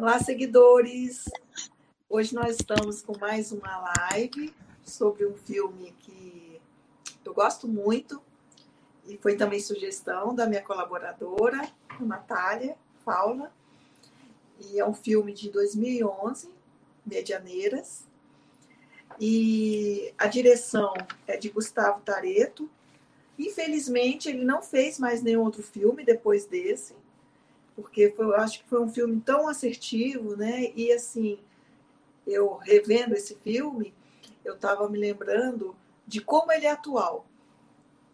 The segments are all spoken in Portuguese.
Olá, seguidores! Hoje nós estamos com mais uma live sobre um filme que eu gosto muito e foi também sugestão da minha colaboradora, Natália Paula. E é um filme de 2011, Medianeiras. E a direção é de Gustavo Tareto. Infelizmente, ele não fez mais nenhum outro filme depois desse, porque foi, eu acho que foi um filme tão assertivo, né? E assim, eu revendo esse filme, eu estava me lembrando de como ele é atual.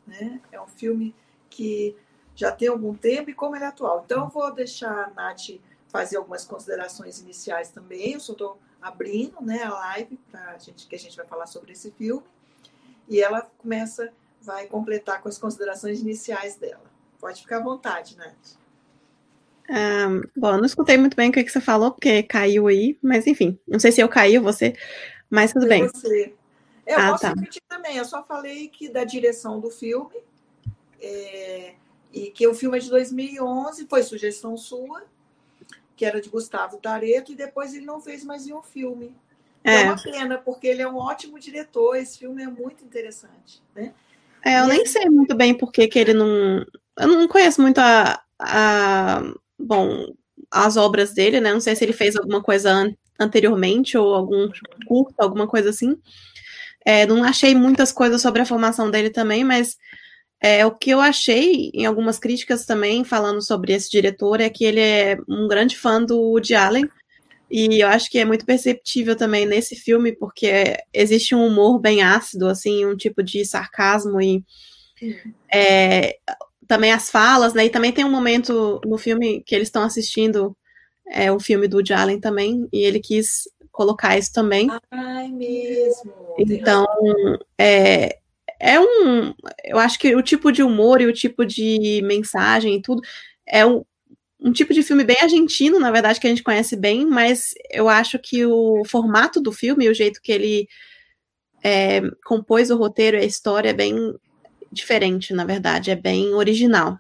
Né? É um filme que já tem algum tempo e como ele é atual. Então, eu vou deixar a Nath fazer algumas considerações iniciais também. Eu só estou abrindo né, a live para gente que a gente vai falar sobre esse filme. E ela começa, vai completar com as considerações iniciais dela. Pode ficar à vontade, Nath. Um, bom, eu não escutei muito bem o que, que você falou, porque caiu aí, mas enfim, não sei se eu caí ou você, mas tudo bem. Você. Eu ah, posso tá. repetir também, eu só falei que da direção do filme, é, e que o filme é de 2011, foi sugestão sua, que era de Gustavo Tareto, e depois ele não fez mais nenhum filme. É. é uma pena, porque ele é um ótimo diretor, esse filme é muito interessante, né? É, eu e nem aí... sei muito bem por que ele não... Eu não conheço muito a, a bom, as obras dele, né? Não sei se ele fez alguma coisa an anteriormente ou algum curto, alguma coisa assim. É, não achei muitas coisas sobre a formação dele também, mas é, o que eu achei em algumas críticas também, falando sobre esse diretor, é que ele é um grande fã do Woody Allen. E eu acho que é muito perceptível também nesse filme, porque existe um humor bem ácido, assim, um tipo de sarcasmo e é, também as falas, né? E também tem um momento no filme que eles estão assistindo é, o filme do Woody Allen também, e ele quis colocar isso também. Ai, mesmo. Então, é, é um. Eu acho que o tipo de humor e o tipo de mensagem e tudo é um, um tipo de filme bem argentino, na verdade, que a gente conhece bem, mas eu acho que o formato do filme, o jeito que ele é, compôs o roteiro e a história é bem diferente, na verdade, é bem original.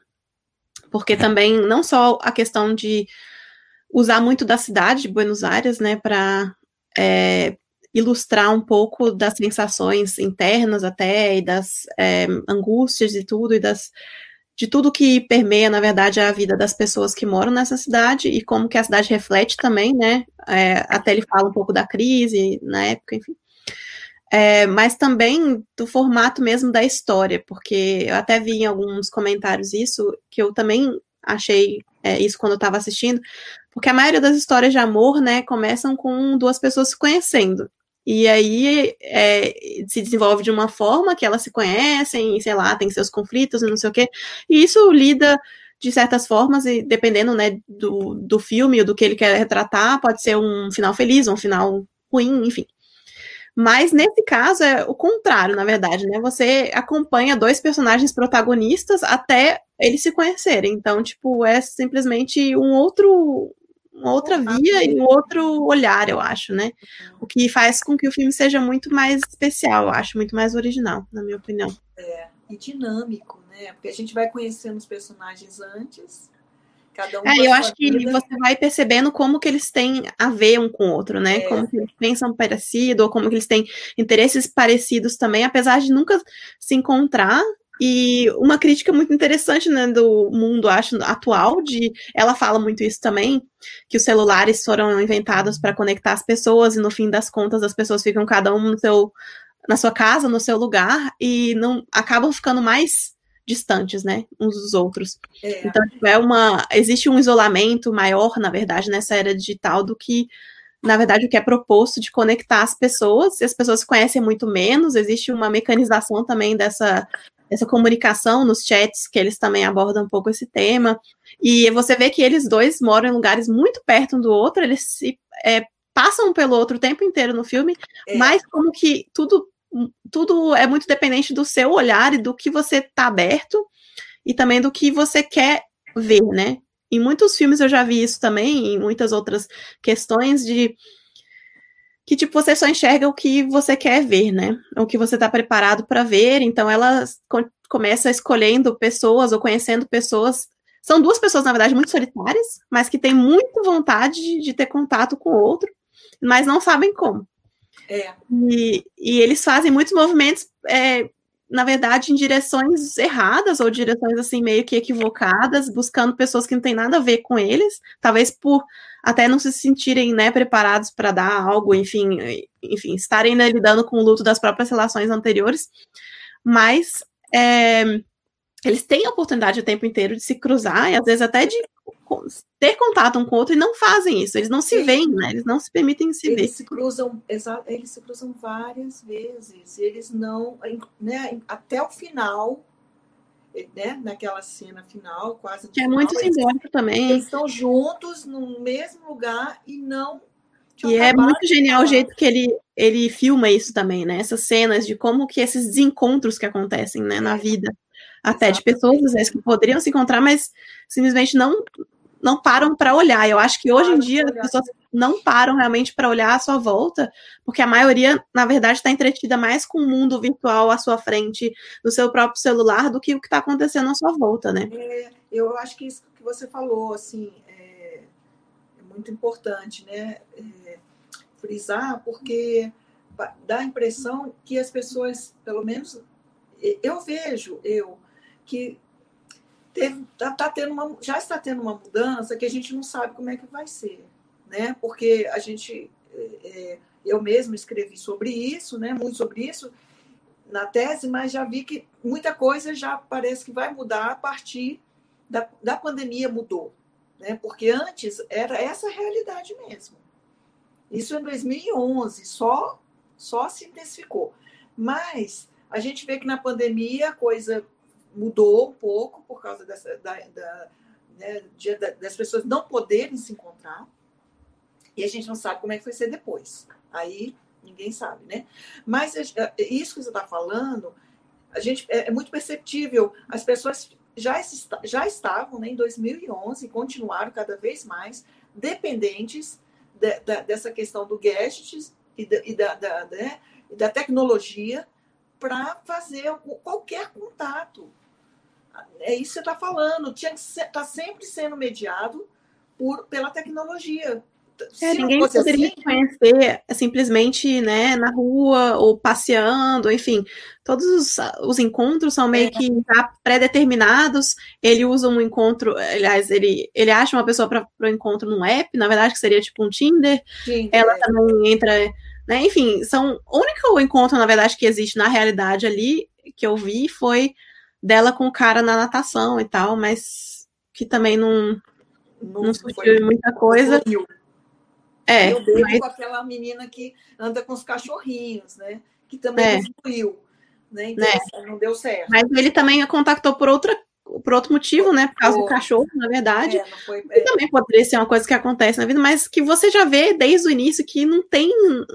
Porque também, não só a questão de usar muito da cidade de Buenos Aires, né, para é, ilustrar um pouco das sensações internas até, e das é, angústias e tudo, e das de tudo que permeia, na verdade, a vida das pessoas que moram nessa cidade e como que a cidade reflete também, né? É, até ele fala um pouco da crise na época, enfim é, mas também do formato mesmo da história, porque eu até vi em alguns comentários isso, que eu também achei é, isso quando eu estava assistindo, porque a maioria das histórias de amor, né, começam com duas pessoas se conhecendo. E aí é, se desenvolve de uma forma que elas se conhecem, e sei lá, tem seus conflitos e não sei o quê. E isso lida de certas formas, e dependendo né, do, do filme ou do que ele quer retratar, pode ser um final feliz, um final ruim, enfim. Mas nesse caso é o contrário, na verdade, né? Você acompanha dois personagens protagonistas até eles se conhecerem. Então, tipo, é simplesmente um outro uma outra via e um outro olhar, eu acho, né? O que faz com que o filme seja muito mais especial, eu acho, muito mais original, na minha opinião. É, e dinâmico, né? Porque a gente vai conhecendo os personagens antes Cada um é, eu acho que vida. você vai percebendo como que eles têm a ver um com o outro, né? É. Como que eles pensam parecido, ou como que eles têm interesses parecidos também, apesar de nunca se encontrar. E uma crítica muito interessante né, do mundo, acho, atual, de ela fala muito isso também, que os celulares foram inventados para conectar as pessoas, e no fim das contas as pessoas ficam cada um no seu, na sua casa, no seu lugar, e não acabam ficando mais distantes, né, uns dos outros. É. Então, tipo, é uma, existe um isolamento maior, na verdade, nessa era digital do que, na verdade, o que é proposto de conectar as pessoas, e as pessoas se conhecem muito menos, existe uma mecanização também dessa, dessa comunicação nos chats, que eles também abordam um pouco esse tema, e você vê que eles dois moram em lugares muito perto um do outro, eles se é, passam pelo outro o tempo inteiro no filme, é. mas como que tudo tudo é muito dependente do seu olhar e do que você está aberto e também do que você quer ver, né? Em muitos filmes eu já vi isso também, em muitas outras questões de que tipo você só enxerga o que você quer ver, né? O que você está preparado para ver. Então ela co começa escolhendo pessoas ou conhecendo pessoas são duas pessoas, na verdade, muito solitárias, mas que têm muita vontade de, ter contato com o outro, mas não sabem como. É. E, e eles fazem muitos movimentos, é, na verdade, em direções erradas ou direções assim meio que equivocadas, buscando pessoas que não têm nada a ver com eles, talvez por até não se sentirem né, preparados para dar algo, enfim, enfim, estarem né, lidando com o luto das próprias relações anteriores, mas é, eles têm a oportunidade o tempo inteiro de se cruzar e às vezes até de ter contato um com o outro e não fazem isso, eles não se veem, né? Eles não se permitem se eles ver. Se cruzam, eles se cruzam várias vezes, eles não, né, até o final, né, naquela cena final, quase. Que é muito simbólico também. Eles estão juntos no mesmo lugar e não. E é muito genial o jeito que ele, ele filma isso também, né? Essas cenas de como que esses desencontros que acontecem né, na é. vida até de pessoas às vezes que poderiam se encontrar, mas simplesmente não não param para olhar. Eu acho que hoje em dia as pessoas não param realmente para olhar à sua volta, porque a maioria, na verdade, está entretida mais com o mundo virtual à sua frente, no seu próprio celular, do que o que está acontecendo à sua volta, né? É, eu acho que isso que você falou, assim, é, é muito importante, né? É, frisar, porque dá a impressão que as pessoas, pelo menos eu vejo, eu, que tá, tá tendo uma, já está tendo uma mudança que a gente não sabe como é que vai ser, né? Porque a gente, é, eu mesmo escrevi sobre isso, né? Muito sobre isso na tese, mas já vi que muita coisa já parece que vai mudar a partir da, da pandemia mudou, né? Porque antes era essa realidade mesmo. Isso em 2011 só só se intensificou. Mas a gente vê que na pandemia a coisa mudou um pouco por causa dessa, da, da, né, de, das pessoas não poderem se encontrar. E a gente não sabe como é que vai ser depois. Aí ninguém sabe, né? Mas é, é, isso que você está falando, a gente é, é, muito perceptível. As pessoas já, já estavam né, em 2011 e continuaram cada vez mais dependentes de, de, dessa questão do gadgets e da, e da, da, né, da tecnologia para fazer qualquer contato. É isso que você está falando. Tinha que está sempre sendo mediado por, pela tecnologia. É, ninguém poderia assim... conhecer simplesmente né, na rua ou passeando, enfim. Todos os, os encontros são meio é. que pré-determinados. Ele usa um encontro, aliás, ele, ele acha uma pessoa para o encontro num app, na verdade, que seria tipo um Tinder. Tinder. Ela também entra, né? Enfim, são. O único encontro, na verdade, que existe na realidade ali que eu vi foi dela com o cara na natação e tal, mas que também não, não, não surgiu muita coisa. É, eu bebo mas... com aquela menina que anda com os cachorrinhos, né? Que também é. fluiu. Né? Então, né? Assim, não deu certo. Mas ele também a contactou por outra por outro motivo, né? Por causa do cachorro, na verdade. É, foi, é. E também poderia ser uma coisa que acontece na vida, mas que você já vê desde o início que não tem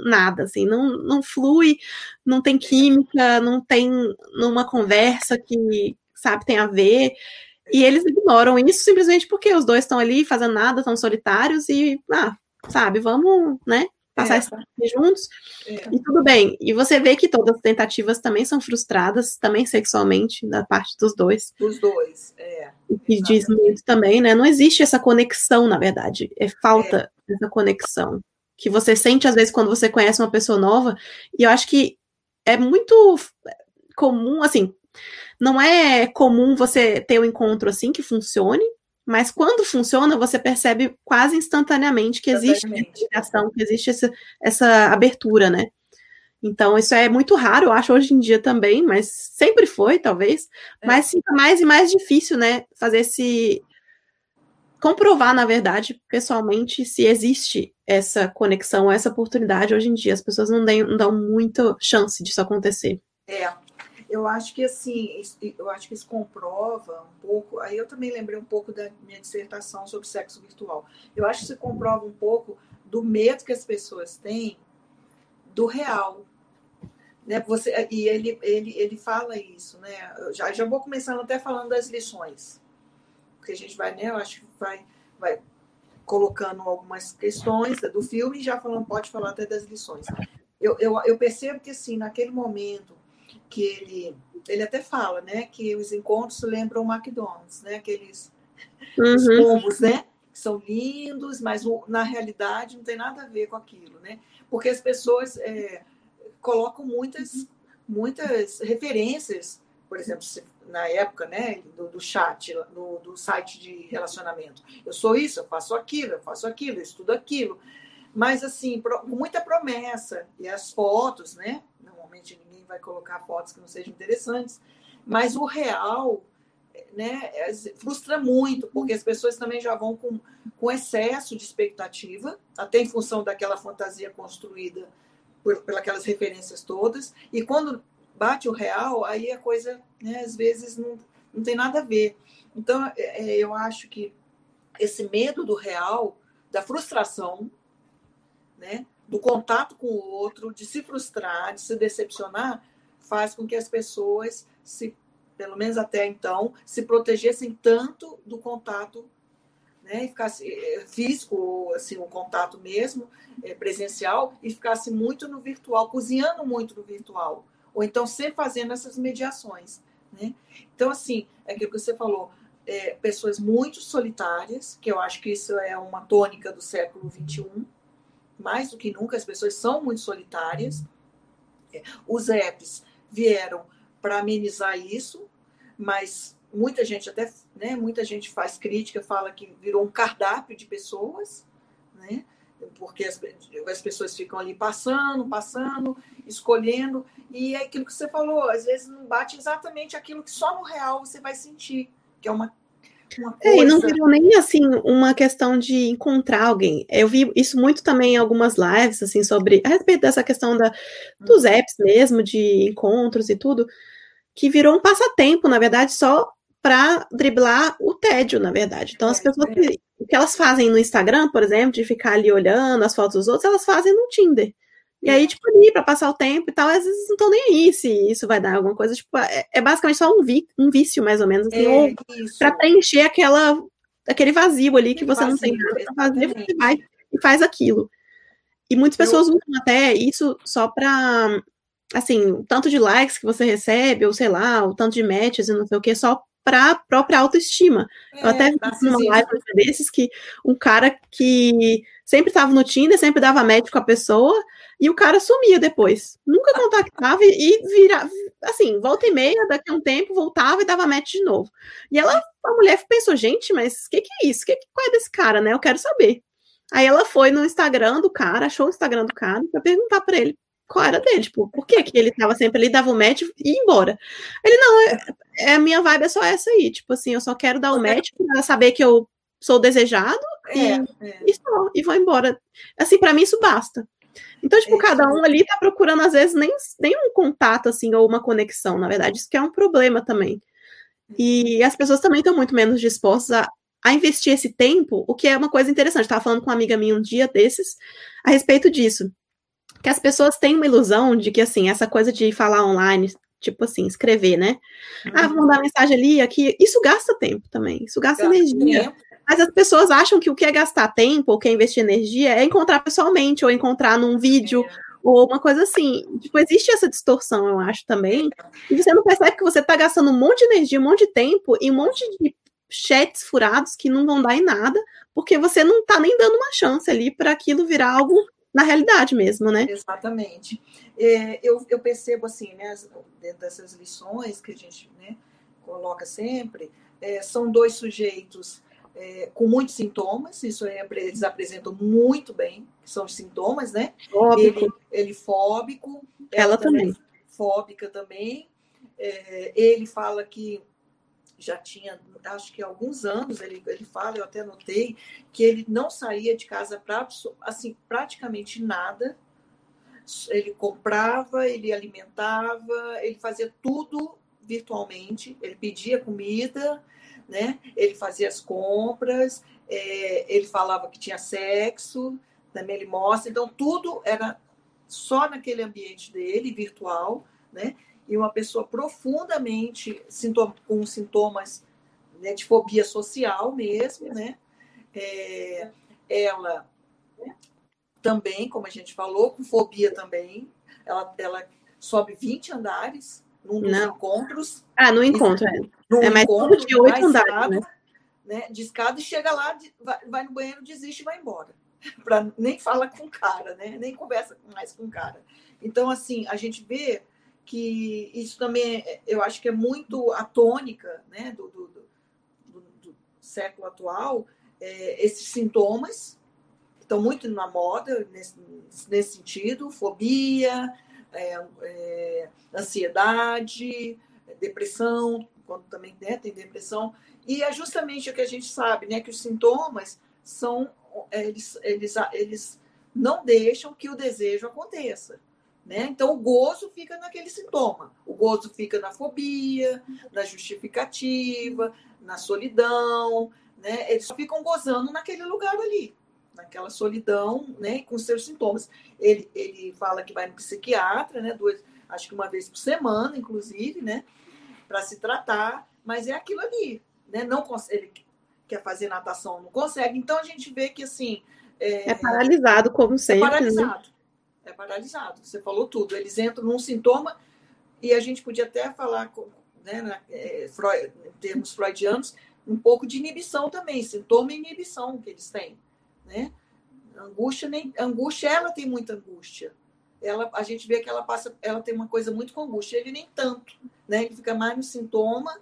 nada, assim, não, não flui, não tem química, não tem uma conversa que, sabe, tem a ver. E eles ignoram isso simplesmente porque os dois estão ali fazendo nada, estão solitários e, ah, sabe, vamos, né? Passar é. esse juntos. É. E tudo bem. E você vê que todas as tentativas também são frustradas, também sexualmente, da parte dos dois. Dos dois, é. E diz muito também, né? Não existe essa conexão, na verdade. É falta é. essa conexão. Que você sente, às vezes, quando você conhece uma pessoa nova. E eu acho que é muito comum, assim, não é comum você ter um encontro assim que funcione, mas quando funciona, você percebe quase instantaneamente que existe essa ligação, que existe essa, essa abertura, né? Então, isso é muito raro, eu acho, hoje em dia também, mas sempre foi, talvez. É. Mas fica mais e mais difícil, né? Fazer esse. comprovar, na verdade, pessoalmente, se existe essa conexão, essa oportunidade hoje em dia. As pessoas não, não dão muita chance disso acontecer. É, eu acho que assim, eu acho que isso comprova um pouco. Aí eu também lembrei um pouco da minha dissertação sobre sexo virtual. Eu acho que isso comprova um pouco do medo que as pessoas têm do real. Né? Você, e ele, ele, ele fala isso, né? Eu já, já vou começando até falando das lições. Porque a gente vai, né? Eu acho que vai, vai colocando algumas questões do filme e já falando, pode falar até das lições. Eu, eu, eu percebo que, assim, naquele momento que ele, ele até fala, né, que os encontros lembram o McDonald's, né, aqueles uhum. os pombos, né? Que são lindos, mas na realidade não tem nada a ver com aquilo, né? Porque as pessoas é, colocam muitas, muitas referências, por exemplo, na época né, do, do chat, do, do, site de relacionamento. Eu sou isso, eu faço aquilo, eu faço aquilo, eu estudo aquilo. Mas, assim, com muita promessa. E as fotos, né? Normalmente ninguém vai colocar fotos que não sejam interessantes. Mas o real né, é, frustra muito, porque as pessoas também já vão com, com excesso de expectativa, até em função daquela fantasia construída por, pelas referências todas. E quando bate o real, aí a coisa, né, às vezes, não, não tem nada a ver. Então, é, é, eu acho que esse medo do real, da frustração, né, do contato com o outro, de se frustrar, de se decepcionar, faz com que as pessoas se pelo menos até então, se protegessem tanto do contato né, e ficasse eh, físico, assim, o contato mesmo, é, presencial, e ficasse muito no virtual, cozinhando muito no virtual ou então sempre fazendo essas mediações. Né? Então, assim, é aquilo que você falou, é, pessoas muito solitárias, que eu acho que isso é uma tônica do século XXI, mais do que nunca, as pessoas são muito solitárias. É, os apps vieram para amenizar isso, mas muita gente até, né, muita gente faz crítica, fala que virou um cardápio de pessoas, né? porque as, as pessoas ficam ali passando, passando, escolhendo, e é aquilo que você falou, às vezes não bate exatamente aquilo que só no real você vai sentir, que é uma é, e não virou nem assim uma questão de encontrar alguém. Eu vi isso muito também em algumas lives, assim, sobre a respeito dessa questão da, dos uhum. apps mesmo, de encontros e tudo, que virou um passatempo, na verdade, só para driblar o tédio, na verdade. Então, as é, pessoas que, o que elas fazem no Instagram, por exemplo, de ficar ali olhando as fotos dos outros, elas fazem no Tinder. E aí, tipo, ali, pra passar o tempo e tal, às vezes não estão nem aí se isso vai dar alguma coisa. Tipo, é, é basicamente só um, vi, um vício, mais ou menos, assim, é, pra preencher aquela, aquele vazio ali que você vazio, não tem nada pra fazer, você vai e faz aquilo. E muitas pessoas Eu... usam até isso só pra, assim, o tanto de likes que você recebe, ou sei lá, o tanto de matches e não sei o que, só para a própria autoestima. É, eu até vi numa live desses que um cara que sempre estava no Tinder, sempre dava match com a pessoa, e o cara sumia depois. Nunca contactava e virava, assim, volta e meia, daqui a um tempo, voltava e dava match de novo. E ela, a mulher pensou, gente, mas o que, que é isso? Que, qual é desse cara, né? Eu quero saber. Aí ela foi no Instagram do cara, achou o Instagram do cara, para perguntar para ele qual era dele, tipo, por que, que ele tava sempre ali, dava o match e ia embora. Ele, não, é, é, a minha vibe é só essa aí, tipo assim, eu só quero dar o match pra saber que eu sou desejado é, e, é. e só, e vou embora. Assim, para mim isso basta. Então, tipo, é, cada um ali tá procurando, às vezes, nem, nem um contato, assim, ou uma conexão, na verdade, isso que é um problema também. E as pessoas também estão muito menos dispostas a, a investir esse tempo, o que é uma coisa interessante. Eu tava falando com uma amiga minha um dia desses a respeito disso que as pessoas têm uma ilusão de que, assim, essa coisa de falar online, tipo assim, escrever, né? Uhum. Ah, vou mandar mensagem ali, aqui. Isso gasta tempo também, isso gasta, gasta energia. Tempo. Mas as pessoas acham que o que é gastar tempo, ou que é investir energia, é encontrar pessoalmente, ou encontrar num vídeo, ou uma coisa assim. Tipo, existe essa distorção, eu acho, também. E você não percebe que você está gastando um monte de energia, um monte de tempo, e um monte de chats furados que não vão dar em nada, porque você não está nem dando uma chance ali para aquilo virar algo na realidade mesmo, né? Exatamente. É, eu, eu percebo assim, né, dentro dessas lições que a gente né, coloca sempre, é, são dois sujeitos é, com muitos sintomas, isso eles apresentam muito bem, que são os sintomas, né? Fóbico. Ele, ele fóbico, ela, ela também. Fóbica também. É, ele fala que já tinha, acho que alguns anos, ele, ele fala, eu até notei, que ele não saía de casa para assim, praticamente nada. Ele comprava, ele alimentava, ele fazia tudo virtualmente, ele pedia comida, né? ele fazia as compras, é, ele falava que tinha sexo, também ele mostra, então tudo era só naquele ambiente dele, virtual, né? e uma pessoa profundamente com sintomas né, de fobia social mesmo, né? É, ela também, como a gente falou, com fobia também, ela, ela sobe 20 andares num dos encontros. Ah, no encontro, é. No é mais encontro, de oito andares, né? né, de escada e chega lá, vai, vai no banheiro, desiste e vai embora. Pra, nem fala com o cara, né? nem conversa mais com o cara. Então, assim, a gente vê que isso também, é, eu acho que é muito a tônica né, do, do, do, do século atual, é, esses sintomas estão muito na moda nesse, nesse sentido, fobia, é, é, ansiedade, depressão, quando também né, tem depressão, e é justamente o que a gente sabe, né, que os sintomas são eles, eles, eles não deixam que o desejo aconteça. Né? Então, o gozo fica naquele sintoma. O gozo fica na fobia, na justificativa, na solidão. Né? Eles ficam gozando naquele lugar ali, naquela solidão, né? com seus sintomas. Ele, ele fala que vai no psiquiatra, né? Duas, acho que uma vez por semana, inclusive, né? para se tratar, mas é aquilo ali. Né? Não ele quer fazer natação, não consegue. Então a gente vê que assim. É, é paralisado, como é sempre. É paralisado. Né? É paralisado. Você falou tudo. Eles entram num sintoma, e a gente podia até falar, né, na, é, Freud, em termos freudianos, um pouco de inibição também, sintoma e inibição que eles têm. Né? Angústia, nem, angústia, ela tem muita angústia. Ela, a gente vê que ela passa, ela tem uma coisa muito com angústia, ele nem tanto, né? Ele fica mais no sintoma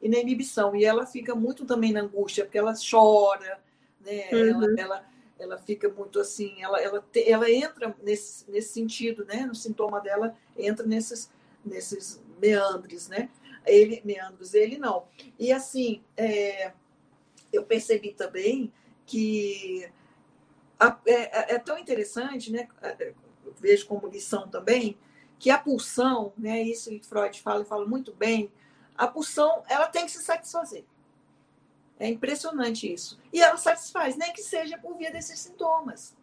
e na inibição. E ela fica muito também na angústia, porque ela chora, né? Uhum. Ela, ela, ela fica muito assim, ela, ela, te, ela entra nesse, nesse sentido, né? No sintoma dela, entra nesses, nesses meandres, né? Ele, meandros, ele não. E assim, é, eu percebi também que é, é, é tão interessante, né? Eu vejo como lição também, que a pulsão, né? Isso que Freud fala e fala muito bem, a pulsão ela tem que se satisfazer. É impressionante isso. E ela satisfaz, nem que seja por via desses sintomas.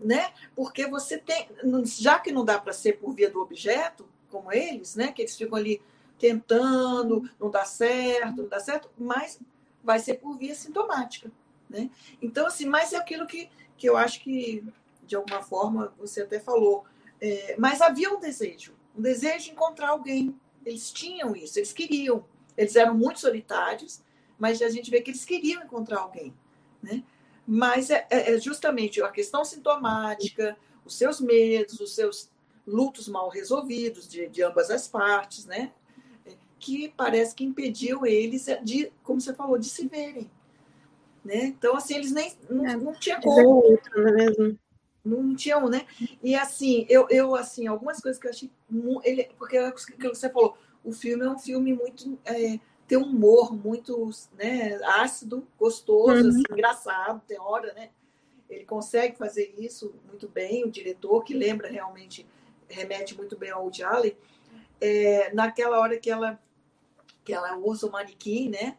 Né? Porque você tem, já que não dá para ser por via do objeto, como eles, né? Que eles ficam ali tentando, não dá certo, não dá certo, mas vai ser por via sintomática, né? Então, assim, mas é aquilo que, que eu acho que, de alguma forma, você até falou, é, mas havia um desejo, um desejo de encontrar alguém, eles tinham isso, eles queriam. Eles eram muito solitários, mas a gente vê que eles queriam encontrar alguém. Né? Mas é, é, é justamente a questão sintomática, os seus medos, os seus lutos mal resolvidos de, de ambas as partes, né? que parece que impediu eles de, como você falou, de se verem. Né? Então, assim, eles nem não, é, não tinha como. Outro, não é mesmo? não tinham, né? E assim, eu, eu assim, algumas coisas que eu achei. Ele, porque é que você falou, o filme é um filme muito. É, tem um humor muito né, ácido, gostoso, uhum. assim, engraçado, tem hora, né? Ele consegue fazer isso muito bem, o diretor, que lembra realmente, remete muito bem ao Woody Allen. É, naquela hora que ela, que ela usa o manequim, né?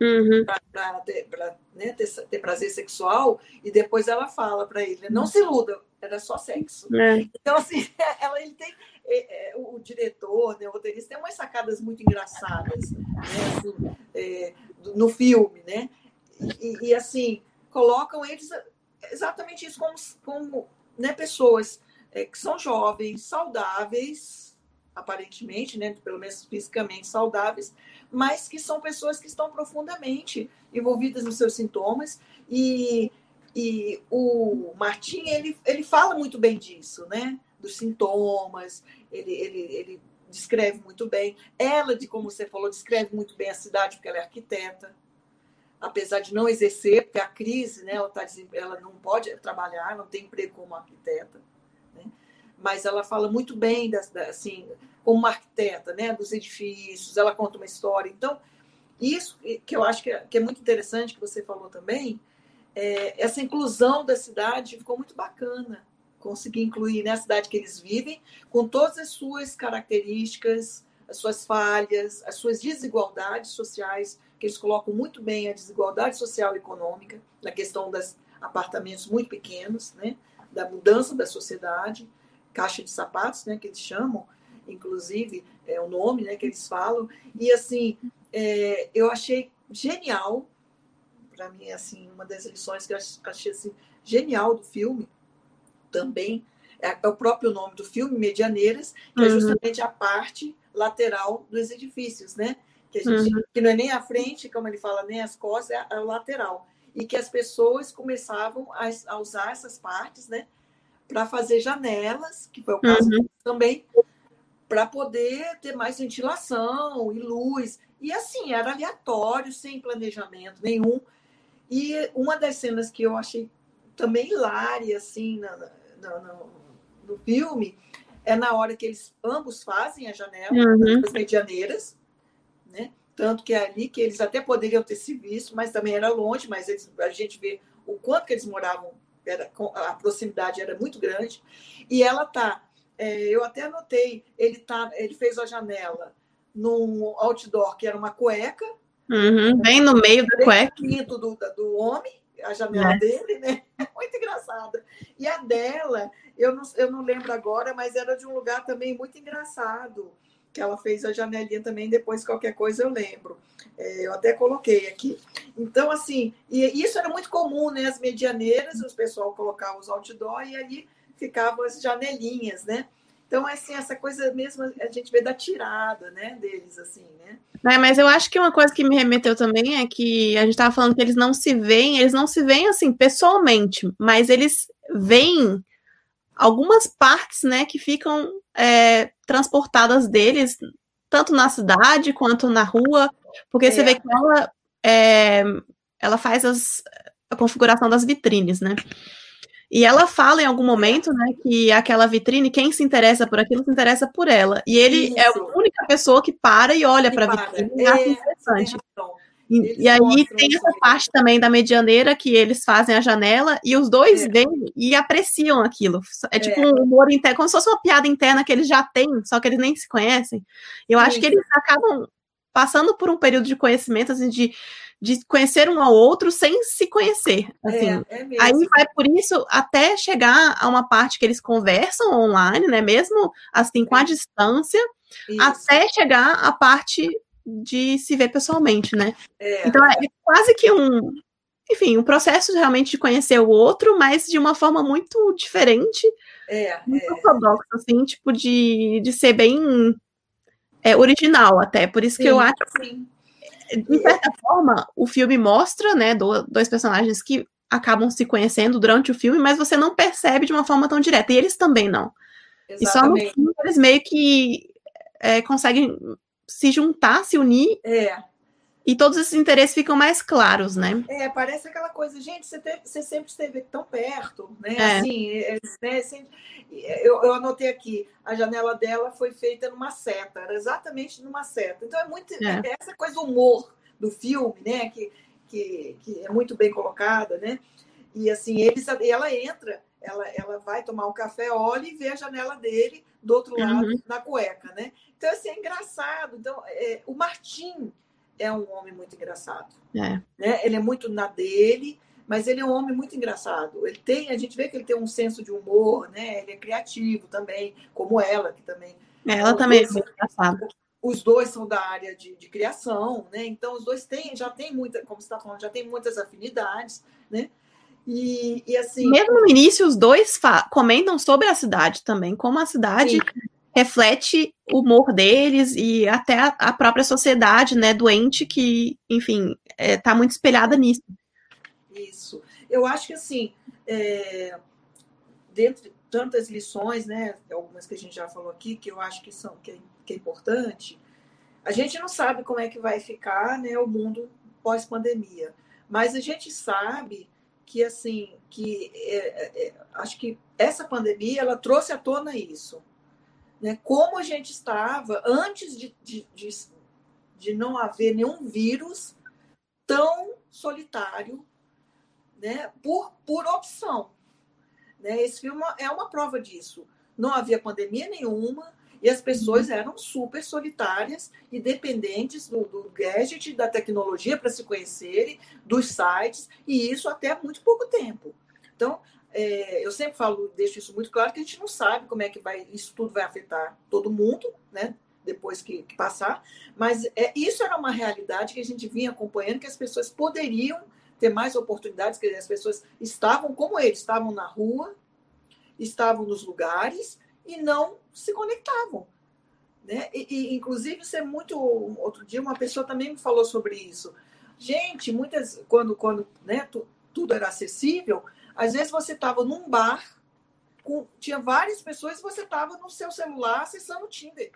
Uhum. para ter, né, ter, ter, prazer sexual, e depois ela fala para ele: não se iluda, era só sexo. É. Então, assim, ela, ele tem. É, é, o diretor, né, o roteirista, tem umas sacadas muito engraçadas né, assim, é, no filme, né? E, e, assim, colocam eles exatamente isso como, como né, pessoas é, que são jovens, saudáveis, aparentemente, né, pelo menos fisicamente saudáveis, mas que são pessoas que estão profundamente envolvidas nos seus sintomas e, e o Martim ele, ele fala muito bem disso, né? Dos sintomas, ele, ele, ele descreve muito bem. Ela, de como você falou, descreve muito bem a cidade, porque ela é arquiteta, apesar de não exercer, porque a crise, né, ela, tá, ela não pode trabalhar, não tem emprego como arquiteta. Mas ela fala muito bem, das, assim, como uma arquiteta, né, dos edifícios, ela conta uma história. Então, isso que eu acho que é, que é muito interessante, que você falou também, é, essa inclusão da cidade ficou muito bacana. Conseguir incluir né, cidade que eles vivem, com todas as suas características, as suas falhas, as suas desigualdades sociais, que eles colocam muito bem a desigualdade social e econômica, na questão dos apartamentos muito pequenos, né, da mudança da sociedade, caixa de sapatos, né, que eles chamam, inclusive, é o nome né, que eles falam. E, assim, é, eu achei genial, para mim, assim, uma das lições que eu achei assim, genial do filme também, é, é o próprio nome do filme, Medianeiras, que é uhum. é justamente a parte lateral dos edifícios, né? que, gente, uhum. que não é nem a frente, como ele fala, nem as costas, é, é o lateral. E que as pessoas começavam a, a usar essas partes, né? Para fazer janelas, que foi o caso uhum. também, para poder ter mais ventilação e luz. E assim, era aleatório, sem planejamento nenhum. E uma das cenas que eu achei também hilária, assim, na, na, no, no filme, é na hora que eles ambos fazem a janela, uhum. as medianeiras, né? Tanto que é ali que eles até poderiam ter se visto, mas também era longe, mas eles, a gente vê o quanto que eles moravam, era, a proximidade era muito grande. E ela tá, é, eu até anotei, ele tá, ele fez a janela num outdoor que era uma cueca, uhum, bem no meio da cueca, do, do homem, a janela é. dele, né? Muito engraçada. E a dela, eu não, eu não lembro agora, mas era de um lugar também muito engraçado que ela fez a janelinha também, depois qualquer coisa eu lembro. É, eu até coloquei aqui. Então, assim, e isso era muito comum, né? As medianeiras, os pessoal colocava os outdoor e ali ficavam as janelinhas, né? Então, assim, essa coisa mesmo a gente vê da tirada, né, deles, assim, né? É, mas eu acho que uma coisa que me remeteu também é que a gente estava falando que eles não se veem, eles não se veem, assim, pessoalmente, mas eles veem algumas partes, né, que ficam é, transportadas deles, tanto na cidade quanto na rua, porque é. você vê que ela, é, ela faz as, a configuração das vitrines, né? E ela fala em algum momento, né, que aquela vitrine, quem se interessa por aquilo, se interessa por ela. E ele Isso. é a única pessoa que para e olha para a vitrine é, interessante. E, e, aí tem essa parte também da medianeira que eles fazem a janela e os dois é. veem e apreciam aquilo. É tipo é. um humor interno, como se fosse uma piada interna que eles já têm, só que eles nem se conhecem. Eu acho que eles acabam passando por um período de conhecimento, assim, de, de conhecer um ao outro sem se conhecer. Assim. É, é aí vai por isso até chegar a uma parte que eles conversam online, né? Mesmo assim, com a distância, isso. até chegar a parte de se ver pessoalmente, né? É. Então é quase que um, enfim, um processo realmente de conhecer o outro, mas de uma forma muito diferente, é, muito é. ortodoxa, assim, tipo de, de ser bem é, original até. Por isso sim, que eu acho sim. de certa forma, o filme mostra, né, do, dois personagens que acabam se conhecendo durante o filme, mas você não percebe de uma forma tão direta. E eles também não. Exatamente. E só no filme eles meio que é, conseguem se juntar, se unir. É. E todos esses interesses ficam mais claros, né? É, parece aquela coisa, gente, você, teve, você sempre esteve tão perto, né? É. Assim, é, né? Assim, eu, eu, anotei aqui, a janela dela foi feita numa seta, era exatamente numa seta. Então é muito é. é essa coisa humor do filme, né? Que, que, que é muito bem colocada, né? E assim, eles, ela entra, ela, ela vai tomar um café, olha e vê a janela dele do outro lado, uhum. na cueca, né? Então, assim, é engraçado. Então, é, o Martim é um homem muito engraçado. É. Né? Ele é muito na dele, mas ele é um homem muito engraçado. Ele tem, a gente vê que ele tem um senso de humor, né? Ele é criativo também, como ela, que também. Ela também é muito engraçada. Os dois são da área de, de criação, né? Então os dois têm, já tem muita, como você está falando, já tem muitas afinidades, né? E, e assim. Mesmo no início, os dois comentam sobre a cidade também, como a cidade Sim reflete o humor deles e até a, a própria sociedade, né, doente que, enfim, está é, muito espelhada nisso. Isso. Eu acho que assim, é, dentre tantas lições, né, algumas que a gente já falou aqui, que eu acho que são que é, que é importante, a gente não sabe como é que vai ficar, né, o mundo pós-pandemia, mas a gente sabe que assim, que é, é, acho que essa pandemia ela trouxe à tona isso, né, como a gente estava antes de, de, de, de não haver nenhum vírus tão solitário, né, por, por opção. Né? Esse filme é uma prova disso. Não havia pandemia nenhuma e as pessoas uhum. eram super solitárias e dependentes do, do gadget, da tecnologia para se conhecerem, dos sites, e isso até muito pouco tempo. Então, é, eu sempre falo, deixo isso muito claro, que a gente não sabe como é que vai, isso tudo vai afetar todo mundo, né? Depois que, que passar, mas é, isso era uma realidade que a gente vinha acompanhando, que as pessoas poderiam ter mais oportunidades, que as pessoas estavam como eles, estavam na rua, estavam nos lugares e não se conectavam. Né? E, e, inclusive, isso é muito. Outro dia, uma pessoa também me falou sobre isso. Gente, muitas. Quando, quando né, tu, tudo era acessível, às vezes você estava num bar, com, tinha várias pessoas e você estava no seu celular acessando o Tinder.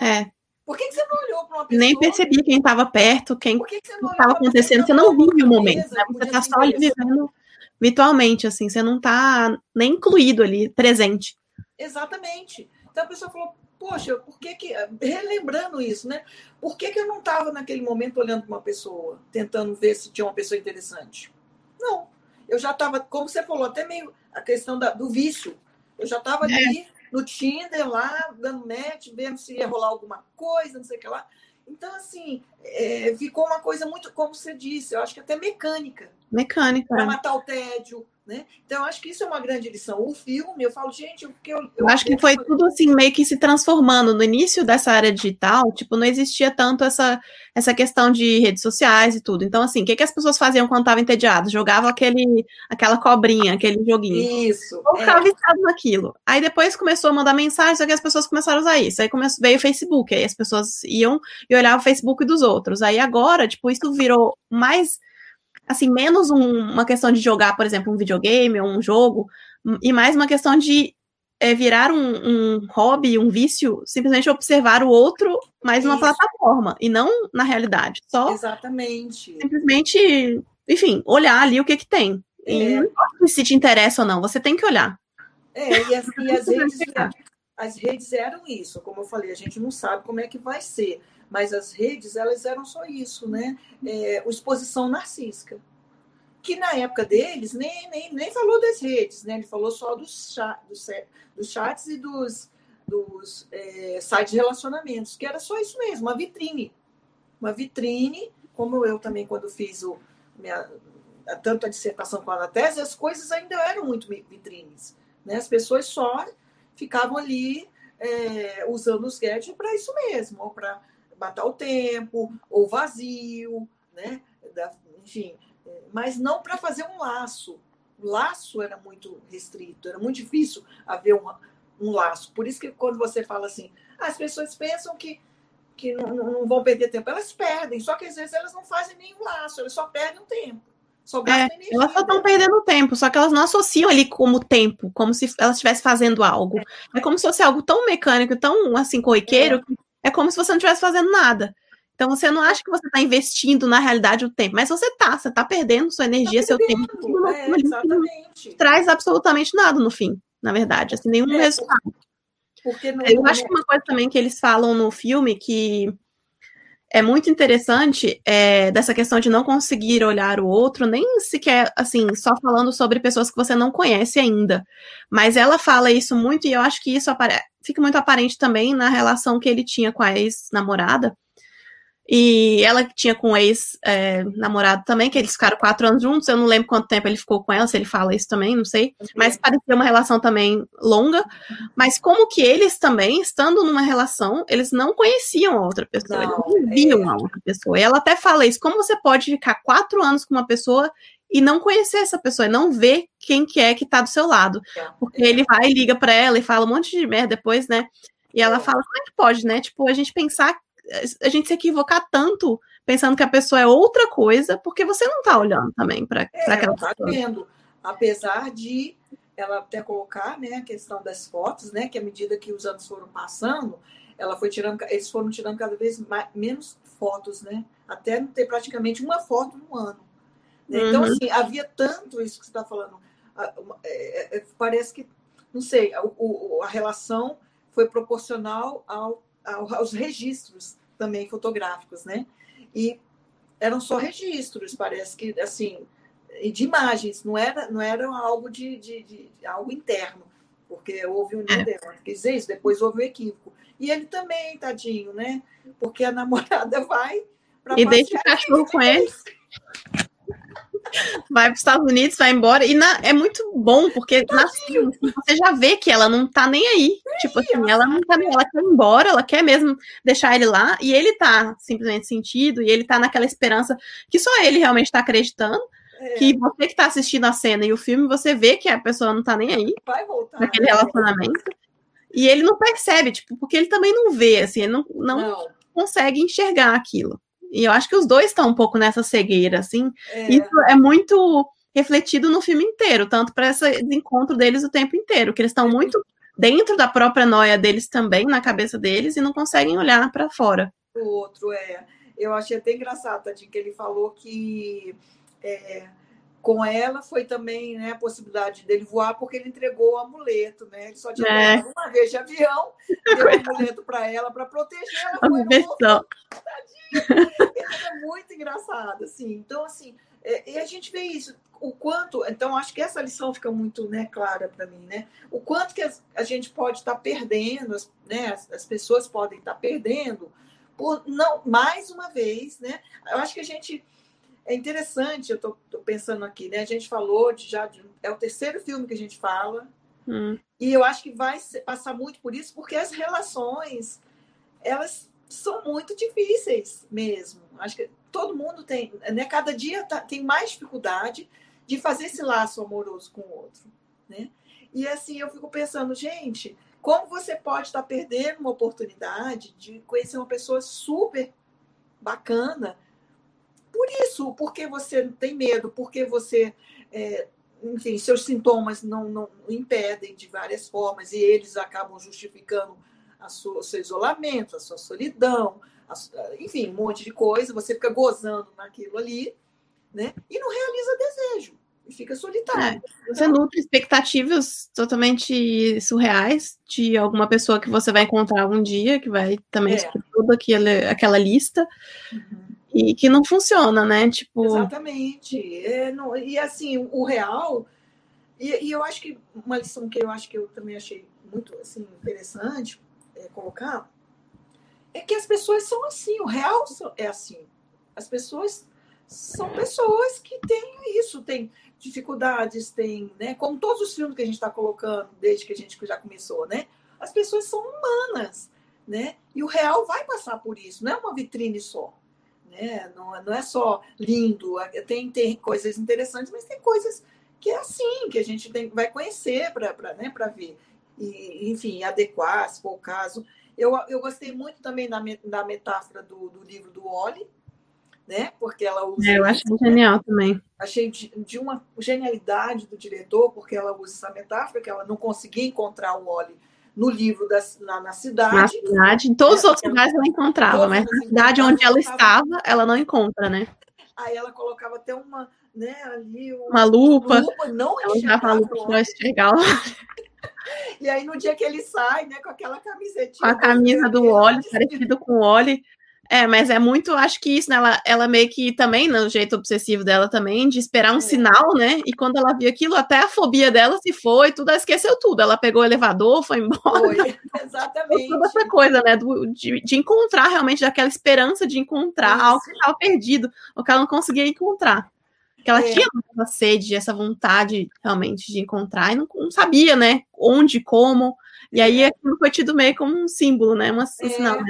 É. Por que, que você não olhou para uma pessoa? Nem percebi quem estava perto, quem estava acontecendo. Você não vive o momento, né? Você está só ali vivendo virtualmente, assim, você não está nem incluído ali, presente. Exatamente. Então a pessoa falou, poxa, por que que. Relembrando isso, né? Por que, que eu não estava naquele momento olhando para uma pessoa, tentando ver se tinha uma pessoa interessante? Não. Eu já estava, como você falou, até meio a questão da, do vício. Eu já estava é. ali no Tinder lá, dando match, vendo se ia rolar alguma coisa, não sei o que lá. Então, assim, é, ficou uma coisa muito, como você disse, eu acho que até mecânica. Mecânica. Para matar o tédio, né? Então, acho que isso é uma grande lição. O filme, eu falo, gente, porque eu, eu, eu acho que foi tudo assim, meio que se transformando. No início dessa área digital, tipo, não existia tanto essa, essa questão de redes sociais e tudo. Então, assim, o que, que as pessoas faziam quando estavam entediadas? Jogavam aquele, aquela cobrinha, aquele joguinho. Isso. Ou ficavam é. viciados naquilo. Aí depois começou a mandar mensagem, só que as pessoas começaram a usar isso. Aí começou, veio o Facebook, aí as pessoas iam e olhavam o Facebook dos outros. Aí agora, tipo, isso virou mais assim, menos um, uma questão de jogar, por exemplo, um videogame ou um jogo, e mais uma questão de é, virar um, um, hobby, um vício, simplesmente observar o outro mais numa plataforma, e não na realidade. Só Exatamente. Simplesmente, enfim, olhar ali o que que tem. É. E não importa se te interessa ou não, você tem que olhar. É, e as, e as redes, as redes eram isso, como eu falei, a gente não sabe como é que vai ser mas as redes elas eram só isso, né? É, exposição narcísica. Que na época deles nem, nem, nem falou das redes, né? Ele falou só dos, chat, dos, dos chats e dos, dos é, sites de relacionamentos, que era só isso mesmo, uma vitrine. Uma vitrine, como eu também, quando fiz o, minha, tanto a dissertação quanto a tese, as coisas ainda eram muito vitrines. Né? As pessoas só ficavam ali é, usando os gadgets para isso mesmo, ou para matar o tempo, ou vazio, né? enfim, mas não para fazer um laço. O laço era muito restrito, era muito difícil haver um, um laço. Por isso que quando você fala assim, as pessoas pensam que, que não, não vão perder tempo. Elas perdem, só que às vezes elas não fazem nenhum laço, elas só perdem o tempo. Só é, elas só estão perdendo tempo, só que elas não associam ali como tempo, como se elas estivessem fazendo algo. É. é como se fosse algo tão mecânico, tão assim, corriqueiro, é. que é como se você não estivesse fazendo nada. Então você não acha que você está investindo na realidade o tempo, mas você está, você está perdendo sua energia, tá seu tempo. É, exatamente. Não traz absolutamente nada no fim, na verdade, assim, nenhum é, resultado. Porque não, Eu acho que uma coisa também que eles falam no filme que é muito interessante é, dessa questão de não conseguir olhar o outro, nem sequer, assim, só falando sobre pessoas que você não conhece ainda. Mas ela fala isso muito, e eu acho que isso fica muito aparente também na relação que ele tinha com a ex-namorada, e ela tinha com o ex-namorado é, também, que eles ficaram quatro anos juntos. Eu não lembro quanto tempo ele ficou com ela, se ele fala isso também, não sei. Mas parecia uma relação também longa. Mas como que eles também, estando numa relação, eles não conheciam a outra pessoa, não, eles não viam é... a outra pessoa. E ela até fala isso: como você pode ficar quatro anos com uma pessoa e não conhecer essa pessoa, e não ver quem que é que tá do seu lado. Porque ele vai e liga para ela e fala um monte de merda depois, né? E ela fala, como é que pode, né? Tipo, a gente pensar a gente se equivocar tanto pensando que a pessoa é outra coisa, porque você não está olhando também para é, aquela tá pessoa. vendo. Apesar de ela até colocar né, a questão das fotos, né, que à medida que os anos foram passando, ela foi tirando, eles foram tirando cada vez mais, menos fotos, né? Até não ter praticamente uma foto no ano. Né? Então, uhum. assim, havia tanto isso que você está falando. É, é, parece que, não sei, a, a relação foi proporcional ao aos registros também fotográficos, né? E eram só registros, parece que assim, de imagens, não era, não era algo de, de, de, de algo interno, porque houve um é. quer dizer isso, depois houve o um equívoco. E ele também, tadinho, né? Porque a namorada vai para E deixa o cachorro com ele vai para os Estados Unidos, vai embora. E na, é muito bom, porque na assim, você já vê que ela não tá nem aí. Tipo assim, ela, ela não tá nem, ela quer ir embora, ela quer mesmo deixar ele lá, e ele tá simplesmente sentido, e ele tá naquela esperança que só ele realmente tá acreditando. É. Que você que tá assistindo a cena e o filme, você vê que a pessoa não tá nem aí. Vai voltar. Naquele relacionamento. E ele não percebe, tipo, porque ele também não vê, assim, ele não, não, não. consegue enxergar aquilo. E eu acho que os dois estão um pouco nessa cegueira, assim. É. Isso é muito refletido no filme inteiro, tanto para esse encontro deles o tempo inteiro, que eles estão muito dentro da própria noia deles também, na cabeça deles, e não conseguem olhar para fora. O outro é. Eu achei até engraçado, Tadinho, que ele falou que é, com ela foi também né, a possibilidade dele voar, porque ele entregou o amuleto, né? Ele só tinha é. uma vez de avião, deu o amuleto para ela para proteger ela. Foi é muito engraçado, assim. Então, assim, é, e a gente vê isso, o quanto. Então, acho que essa lição fica muito né, clara para mim, né? O quanto que a gente pode estar tá perdendo, né? As, as pessoas podem estar tá perdendo por não mais uma vez, né? Eu acho que a gente é interessante. Eu estou pensando aqui, né? A gente falou de já de, é o terceiro filme que a gente fala hum. e eu acho que vai passar muito por isso, porque as relações elas são muito difíceis mesmo. Acho que todo mundo tem, né? Cada dia tá, tem mais dificuldade de fazer esse laço amoroso com o outro, né? E assim eu fico pensando, gente, como você pode estar perdendo uma oportunidade de conhecer uma pessoa super bacana? Por isso, porque você tem medo, porque você, é, enfim, seus sintomas não, não impedem de várias formas e eles acabam justificando a sua, o seu isolamento, a sua solidão, a, enfim, um monte de coisa. Você fica gozando naquilo ali, né? E não realiza desejo e fica solitário. É, você nutre expectativas totalmente surreais de alguma pessoa que você vai encontrar um dia, que vai também é. toda aquela, aquela lista. Uhum. E que não funciona, né? Tipo... Exatamente. É, não, e assim, o real. E, e, eu acho que uma lição que eu acho que eu também achei muito assim, interessante é, colocar é que as pessoas são assim, o real é assim. As pessoas são pessoas que têm isso, têm dificuldades, tem, né? Como todos os filmes que a gente está colocando desde que a gente já começou, né? As pessoas são humanas, né? E o real vai passar por isso, não é uma vitrine só, né? Não, não é só lindo, é, tem, tem coisas interessantes, mas tem coisas que é assim, que a gente tem, vai conhecer para né, ver. E, enfim, adequar, se for o caso. Eu, eu gostei muito também da, da metáfora do, do livro do Oli, né? Porque ela usa. É, eu achei genial também. Achei de, de, uma genialidade do diretor, porque ela usa essa metáfora, que ela não conseguia encontrar o Wally no livro da, na, na cidade. Na cidade, em todos os outros lugares ela encontrava, mas na cidade onde ela estava, ela não encontra, né? Aí ela colocava até uma, né, ali. Uma, uma lupa. lupa não ela usava a lupa para enxergar E aí, no dia que ele sai, né, com aquela camisetinha. Com a camisa do óleo, parecido com o óleo, é, mas é muito, acho que isso, né, ela, ela meio que também, no jeito obsessivo dela também, de esperar um é. sinal, né? E quando ela viu aquilo, até a fobia dela se foi, tudo, ela esqueceu tudo. Ela pegou o elevador, foi embora. Foi, exatamente. Toda essa coisa, né? Do, de, de encontrar realmente, daquela esperança de encontrar isso. algo que estava perdido, ou que ela não conseguia encontrar. Que ela é. tinha essa sede, essa vontade realmente de encontrar, e não, não sabia, né? Onde, como. E aí aquilo foi tido meio como um símbolo, né? Uma, um é, sinal.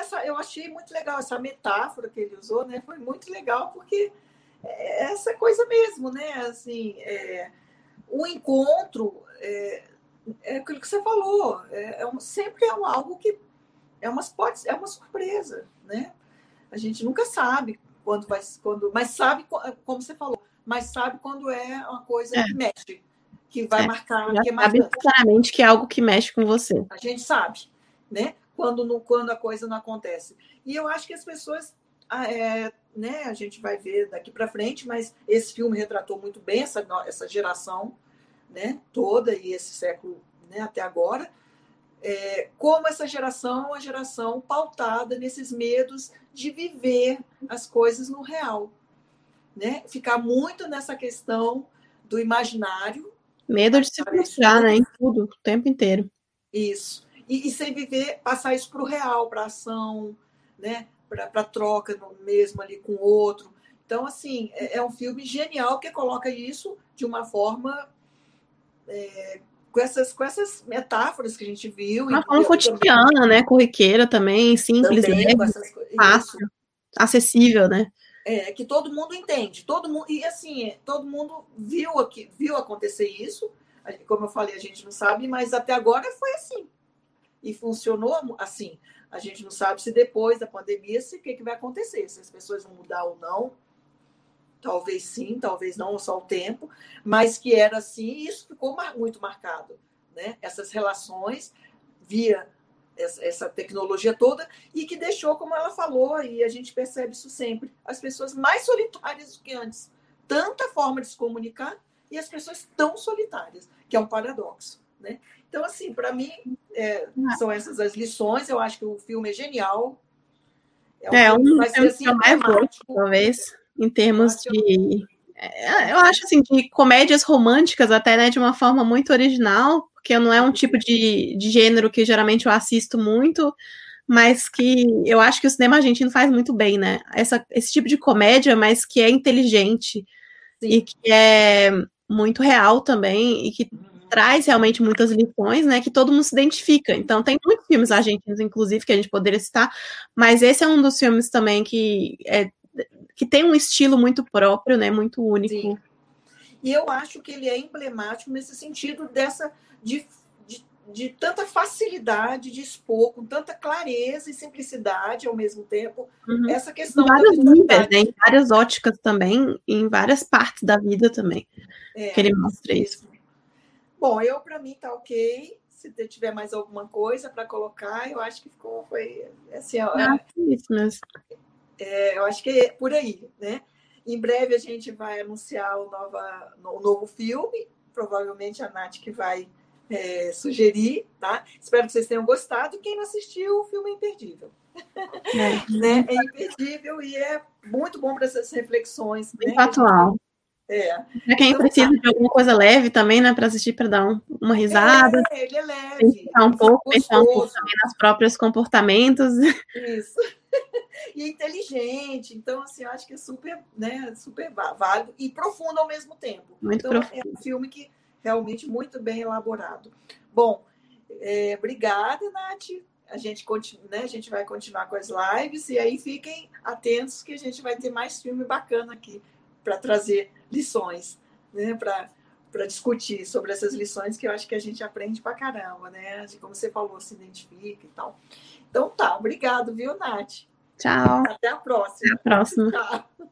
Essa, eu achei muito legal essa metáfora que ele usou, né? Foi muito legal, porque é essa coisa mesmo, né? Assim, é, o encontro é, é aquilo que você falou, é, é um, sempre é um, algo que é uma, pode, é uma surpresa, né? A gente nunca sabe quando vai, quando, mas sabe como você falou, mas sabe quando é uma coisa é. que mexe que vai é, marcar. Já que é sabe claramente que é algo que mexe com você. A gente sabe, né? Quando, no, quando a coisa não acontece. E eu acho que as pessoas, ah, é, né? A gente vai ver daqui para frente, mas esse filme retratou muito bem essa, essa geração, né? Toda e esse século, né? Até agora. É, como essa geração é uma geração pautada nesses medos de viver as coisas no real, né? Ficar muito nessa questão do imaginário Medo de se frustrar, né? Em tudo, o tempo inteiro. Isso. E, e sem viver, passar isso para o real, para ação, né? Para troca mesmo ali com o outro. Então, assim, é, é, um filme genial que coloca isso de uma forma. É, com, essas, com essas metáforas que a gente viu. Uma forma cotidiana, também, né? Corriqueira também, simples, também, fácil, acessível, né? É, que todo mundo entende, todo mundo e assim todo mundo viu aqui, viu acontecer isso. Como eu falei, a gente não sabe, mas até agora foi assim. e funcionou assim. A gente não sabe se depois da pandemia se o que, que vai acontecer, se as pessoas vão mudar ou não. Talvez sim, talvez não, só o tempo, mas que era assim, e isso ficou muito marcado. Né? Essas relações via essa tecnologia toda e que deixou, como ela falou, e a gente percebe isso sempre, as pessoas mais solitárias do que antes. Tanta forma de se comunicar e as pessoas tão solitárias, que é um paradoxo. Né? Então, assim, para mim, é, ah. são essas as lições. Eu acho que o filme é genial. É um, é, um filme, filme assim, mais gosto, talvez, em termos de. É, eu acho assim, de comédias românticas, até né, de uma forma muito original, porque não é um tipo de, de gênero que geralmente eu assisto muito, mas que eu acho que o cinema argentino faz muito bem, né? Essa, esse tipo de comédia, mas que é inteligente Sim. e que é muito real também, e que traz realmente muitas lições, né, que todo mundo se identifica. Então, tem muitos filmes argentinos, inclusive, que a gente poderia citar, mas esse é um dos filmes também que, é, que tem um estilo muito próprio, né, muito único. Sim. E eu acho que ele é emblemático nesse sentido dessa de, de, de tanta facilidade de expor, com tanta clareza e simplicidade ao mesmo tempo, uhum. essa questão. Em várias níveis, né, em várias óticas também, em várias partes da vida também, é, que ele mostra isso. isso. Bom, eu para mim tá ok. Se tiver mais alguma coisa para colocar, eu acho que ficou foi assim, ó, ah. É, eu acho que é por aí, né? Em breve a gente vai anunciar o, nova, o novo filme, provavelmente a Nath que vai é, sugerir, tá? Espero que vocês tenham gostado. Quem não assistiu, o filme é imperdível. É, né? é imperdível e é muito bom para essas reflexões. Muito né? atual. É. Pra quem então, precisa tá. de alguma coisa leve também, né, para assistir, para dar um, uma risada. É, ele é leve. Pensar um pouco, pensar um pouco também nos próprios comportamentos. Isso. E é inteligente. Então, assim, eu acho que é super, né, super válido e profundo ao mesmo tempo. Muito então, profundo. é um filme que realmente muito bem elaborado. Bom, é, obrigada, Nath. A gente, continua, né, a gente vai continuar com as lives e aí fiquem atentos que a gente vai ter mais filme bacana aqui para trazer lições, né? Para discutir sobre essas lições que eu acho que a gente aprende para caramba, né? De como você falou, se identifica e tal. Então tá, obrigado, viu, Nath? Tchau. Até a próxima. Até a próxima. Tchau.